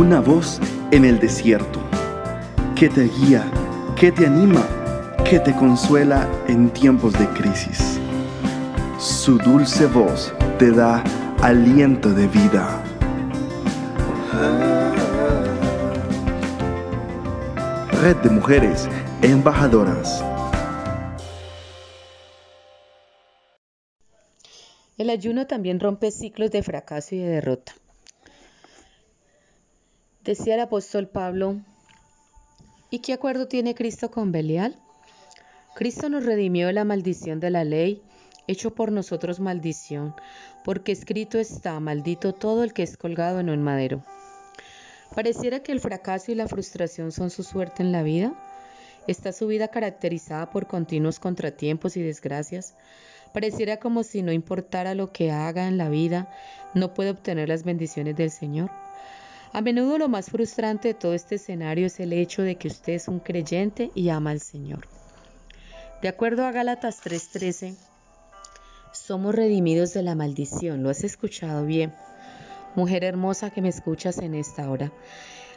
una voz en el desierto, que te guía, que te anima, que te consuela en tiempos de crisis. Su dulce voz te da aliento de vida. Red de Mujeres Embajadoras. El ayuno también rompe ciclos de fracaso y de derrota. Decía el apóstol Pablo, ¿y qué acuerdo tiene Cristo con Belial? Cristo nos redimió de la maldición de la ley, hecho por nosotros maldición, porque escrito está, maldito todo el que es colgado en un madero. Pareciera que el fracaso y la frustración son su suerte en la vida. Está su vida caracterizada por continuos contratiempos y desgracias. Pareciera como si no importara lo que haga en la vida, no puede obtener las bendiciones del Señor. A menudo lo más frustrante de todo este escenario es el hecho de que usted es un creyente y ama al Señor. De acuerdo a Gálatas 3:13, somos redimidos de la maldición. ¿Lo has escuchado bien? Mujer hermosa que me escuchas en esta hora.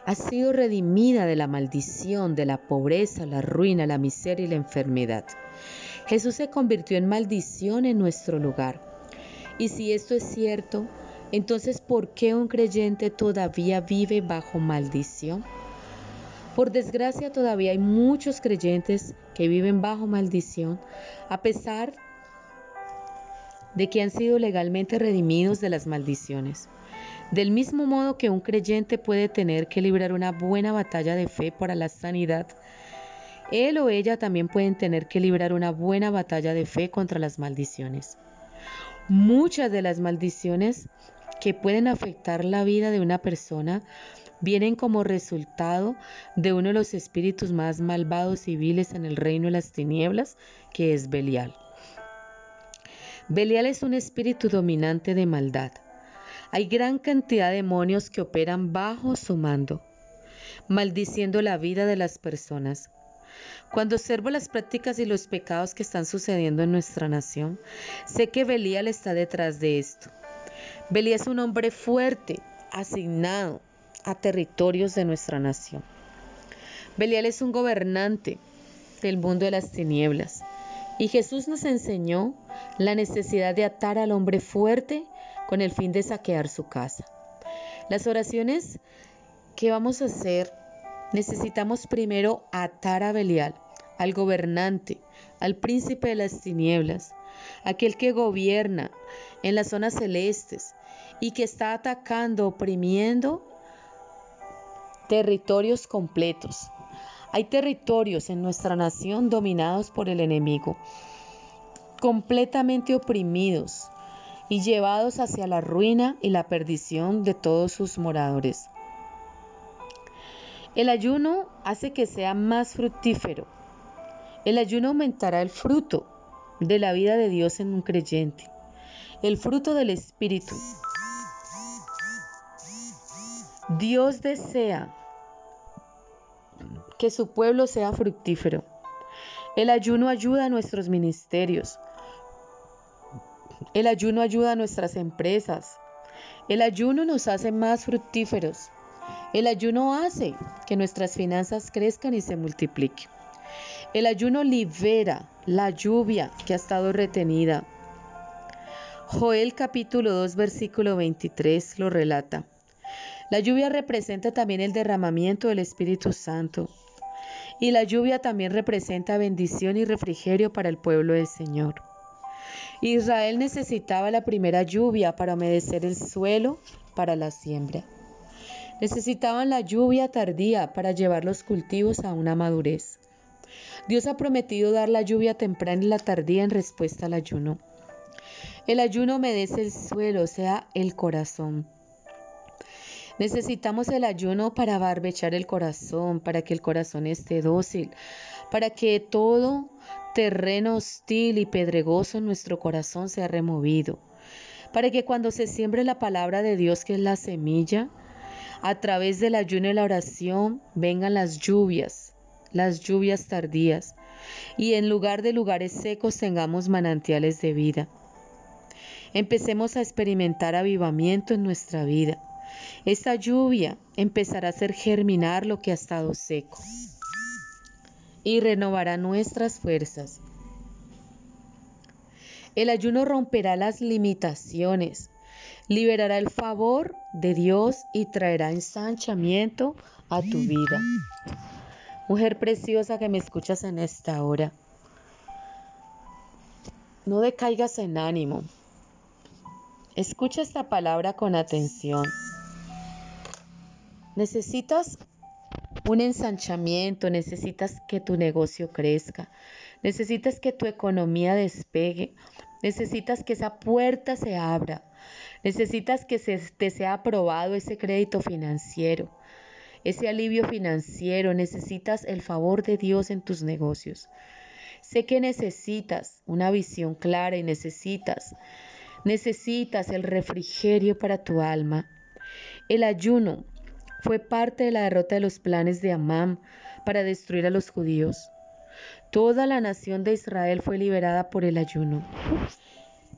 Has sido redimida de la maldición, de la pobreza, la ruina, la miseria y la enfermedad. Jesús se convirtió en maldición en nuestro lugar. Y si esto es cierto, entonces, ¿por qué un creyente todavía vive bajo maldición? Por desgracia, todavía hay muchos creyentes que viven bajo maldición, a pesar de que han sido legalmente redimidos de las maldiciones. Del mismo modo que un creyente puede tener que librar una buena batalla de fe para la sanidad, él o ella también pueden tener que librar una buena batalla de fe contra las maldiciones. Muchas de las maldiciones que pueden afectar la vida de una persona vienen como resultado de uno de los espíritus más malvados y viles en el reino de las tinieblas, que es Belial. Belial es un espíritu dominante de maldad. Hay gran cantidad de demonios que operan bajo su mando, maldiciendo la vida de las personas. Cuando observo las prácticas y los pecados que están sucediendo en nuestra nación, sé que Belial está detrás de esto. Belí es un hombre fuerte, asignado a territorios de nuestra nación. Belial es un gobernante del mundo de las tinieblas. Y Jesús nos enseñó la necesidad de atar al hombre fuerte con el fin de saquear su casa. Las oraciones que vamos a hacer, necesitamos primero atar a Belial, al gobernante, al príncipe de las tinieblas, aquel que gobierna en las zonas celestes y que está atacando, oprimiendo territorios completos. Hay territorios en nuestra nación dominados por el enemigo, completamente oprimidos y llevados hacia la ruina y la perdición de todos sus moradores. El ayuno hace que sea más fructífero. El ayuno aumentará el fruto de la vida de Dios en un creyente, el fruto del Espíritu. Dios desea que su pueblo sea fructífero. El ayuno ayuda a nuestros ministerios. El ayuno ayuda a nuestras empresas. El ayuno nos hace más fructíferos. El ayuno hace que nuestras finanzas crezcan y se multipliquen. El ayuno libera la lluvia que ha estado retenida. Joel capítulo 2 versículo 23 lo relata. La lluvia representa también el derramamiento del Espíritu Santo. Y la lluvia también representa bendición y refrigerio para el pueblo del Señor. Israel necesitaba la primera lluvia para humedecer el suelo para la siembra. Necesitaban la lluvia tardía para llevar los cultivos a una madurez. Dios ha prometido dar la lluvia temprana y la tardía en respuesta al ayuno. El ayuno humedece el suelo, o sea, el corazón. Necesitamos el ayuno para barbechar el corazón, para que el corazón esté dócil, para que todo terreno hostil y pedregoso en nuestro corazón sea removido, para que cuando se siembre la palabra de Dios, que es la semilla, a través del ayuno y la oración vengan las lluvias, las lluvias tardías, y en lugar de lugares secos tengamos manantiales de vida. Empecemos a experimentar avivamiento en nuestra vida. Esa lluvia empezará a hacer germinar lo que ha estado seco y renovará nuestras fuerzas. El ayuno romperá las limitaciones, liberará el favor de Dios y traerá ensanchamiento a tu vida. Mujer preciosa que me escuchas en esta hora, no decaigas en ánimo. Escucha esta palabra con atención. Necesitas un ensanchamiento, necesitas que tu negocio crezca, necesitas que tu economía despegue, necesitas que esa puerta se abra, necesitas que se, te sea aprobado ese crédito financiero, ese alivio financiero, necesitas el favor de Dios en tus negocios. Sé que necesitas una visión clara y necesitas, necesitas el refrigerio para tu alma. El ayuno fue parte de la derrota de los planes de Amán para destruir a los judíos. Toda la nación de Israel fue liberada por el ayuno.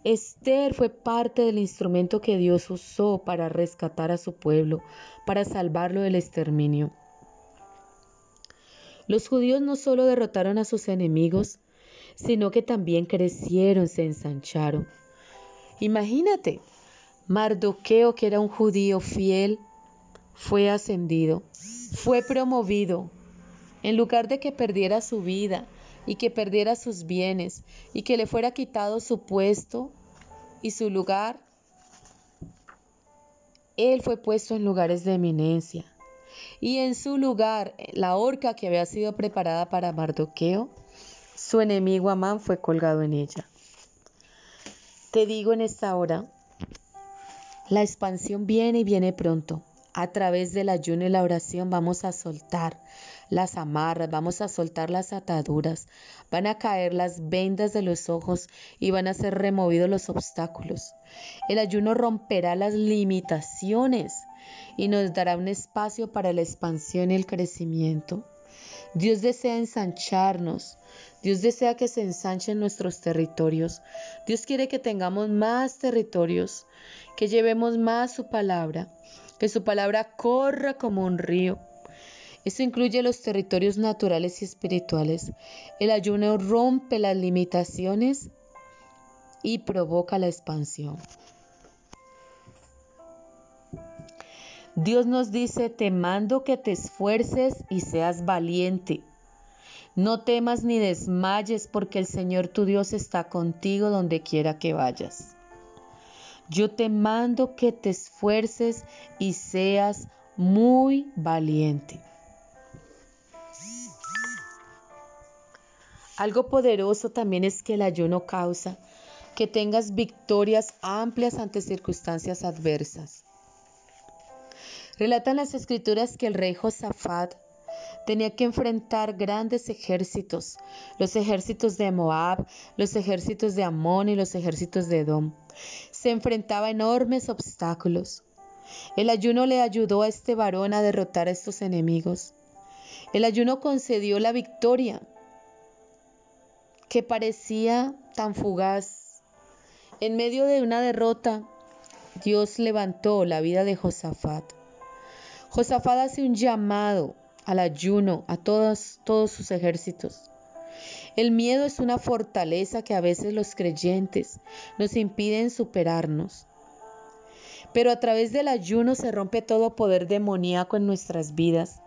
Esther fue parte del instrumento que Dios usó para rescatar a su pueblo, para salvarlo del exterminio. Los judíos no solo derrotaron a sus enemigos, sino que también crecieron, se ensancharon. Imagínate, Mardoqueo, que era un judío fiel, fue ascendido, fue promovido. En lugar de que perdiera su vida y que perdiera sus bienes y que le fuera quitado su puesto y su lugar, él fue puesto en lugares de eminencia. Y en su lugar, la horca que había sido preparada para Mardoqueo, su enemigo Amán fue colgado en ella. Te digo en esta hora, la expansión viene y viene pronto a través del ayuno y la oración vamos a soltar las amarras, vamos a soltar las ataduras, van a caer las vendas de los ojos y van a ser removidos los obstáculos. El ayuno romperá las limitaciones y nos dará un espacio para la expansión y el crecimiento. Dios desea ensancharnos, Dios desea que se ensanchen nuestros territorios, Dios quiere que tengamos más territorios, que llevemos más su palabra que su palabra corra como un río. Esto incluye los territorios naturales y espirituales. El ayuno rompe las limitaciones y provoca la expansión. Dios nos dice, te mando que te esfuerces y seas valiente. No temas ni desmayes porque el Señor tu Dios está contigo donde quiera que vayas. Yo te mando que te esfuerces y seas muy valiente. Algo poderoso también es que el ayuno causa que tengas victorias amplias ante circunstancias adversas. Relatan las escrituras que el rey Josafat tenía que enfrentar grandes ejércitos, los ejércitos de Moab, los ejércitos de Amón y los ejércitos de Edom se enfrentaba a enormes obstáculos. El ayuno le ayudó a este varón a derrotar a estos enemigos. El ayuno concedió la victoria que parecía tan fugaz. En medio de una derrota, Dios levantó la vida de Josafat. Josafat hace un llamado al ayuno a todos, todos sus ejércitos. El miedo es una fortaleza que a veces los creyentes nos impiden superarnos. Pero a través del ayuno se rompe todo poder demoníaco en nuestras vidas.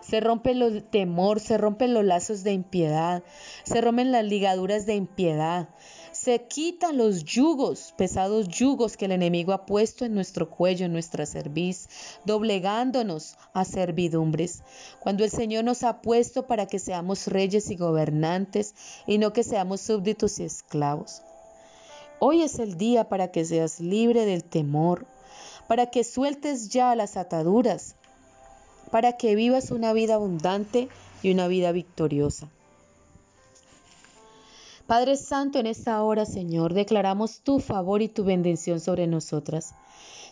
Se rompe el temor, se rompen los lazos de impiedad, se rompen las ligaduras de impiedad, se quitan los yugos, pesados yugos que el enemigo ha puesto en nuestro cuello, en nuestra cerviz, doblegándonos a servidumbres. Cuando el Señor nos ha puesto para que seamos reyes y gobernantes y no que seamos súbditos y esclavos. Hoy es el día para que seas libre del temor, para que sueltes ya las ataduras, para que vivas una vida abundante y una vida victoriosa. Padre Santo, en esta hora, Señor, declaramos tu favor y tu bendición sobre nosotras.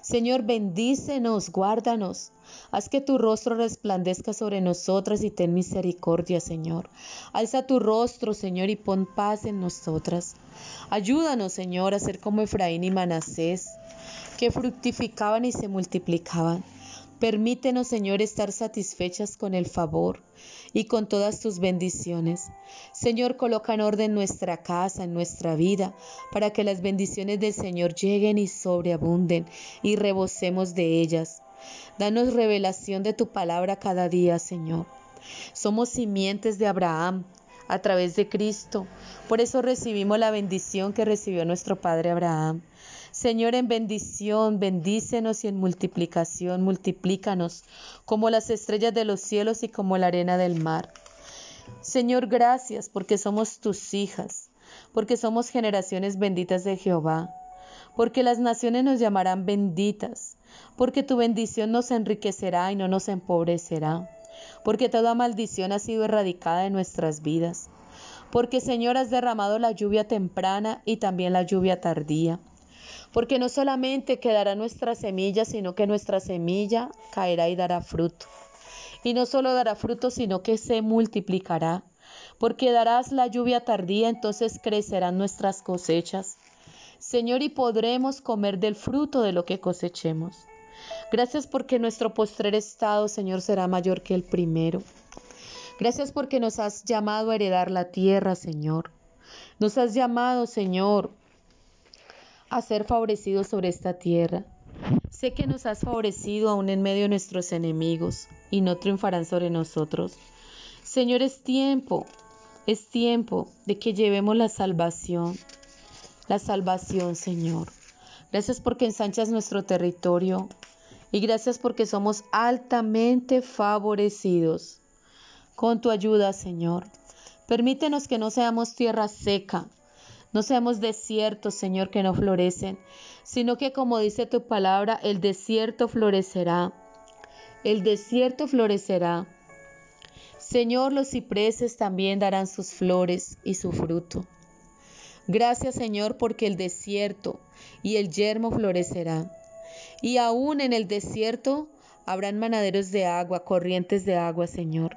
Señor, bendícenos, guárdanos. Haz que tu rostro resplandezca sobre nosotras y ten misericordia, Señor. Alza tu rostro, Señor, y pon paz en nosotras. Ayúdanos, Señor, a ser como Efraín y Manasés, que fructificaban y se multiplicaban. Permítenos, Señor, estar satisfechas con el favor y con todas tus bendiciones. Señor, coloca en orden nuestra casa, en nuestra vida, para que las bendiciones del Señor lleguen y sobreabunden y rebosemos de ellas. Danos revelación de tu palabra cada día, Señor. Somos simientes de Abraham a través de Cristo. Por eso recibimos la bendición que recibió nuestro Padre Abraham. Señor, en bendición, bendícenos y en multiplicación, multiplícanos como las estrellas de los cielos y como la arena del mar. Señor, gracias porque somos tus hijas, porque somos generaciones benditas de Jehová, porque las naciones nos llamarán benditas, porque tu bendición nos enriquecerá y no nos empobrecerá, porque toda maldición ha sido erradicada de nuestras vidas, porque Señor has derramado la lluvia temprana y también la lluvia tardía porque no solamente quedará nuestra semilla, sino que nuestra semilla caerá y dará fruto. Y no solo dará fruto, sino que se multiplicará, porque darás la lluvia tardía, entonces crecerán nuestras cosechas. Señor, y podremos comer del fruto de lo que cosechemos. Gracias porque nuestro postrer estado, Señor, será mayor que el primero. Gracias porque nos has llamado a heredar la tierra, Señor. Nos has llamado, Señor, a ser favorecidos sobre esta tierra. Sé que nos has favorecido aún en medio de nuestros enemigos y no triunfarán sobre nosotros. Señor, es tiempo, es tiempo de que llevemos la salvación, la salvación, Señor. Gracias porque ensanchas nuestro territorio y gracias porque somos altamente favorecidos. Con tu ayuda, Señor, permítenos que no seamos tierra seca, no seamos desiertos, Señor, que no florecen, sino que como dice tu palabra, el desierto florecerá. El desierto florecerá. Señor, los cipreses también darán sus flores y su fruto. Gracias, Señor, porque el desierto y el yermo florecerá. Y aún en el desierto habrán manaderos de agua, corrientes de agua, Señor.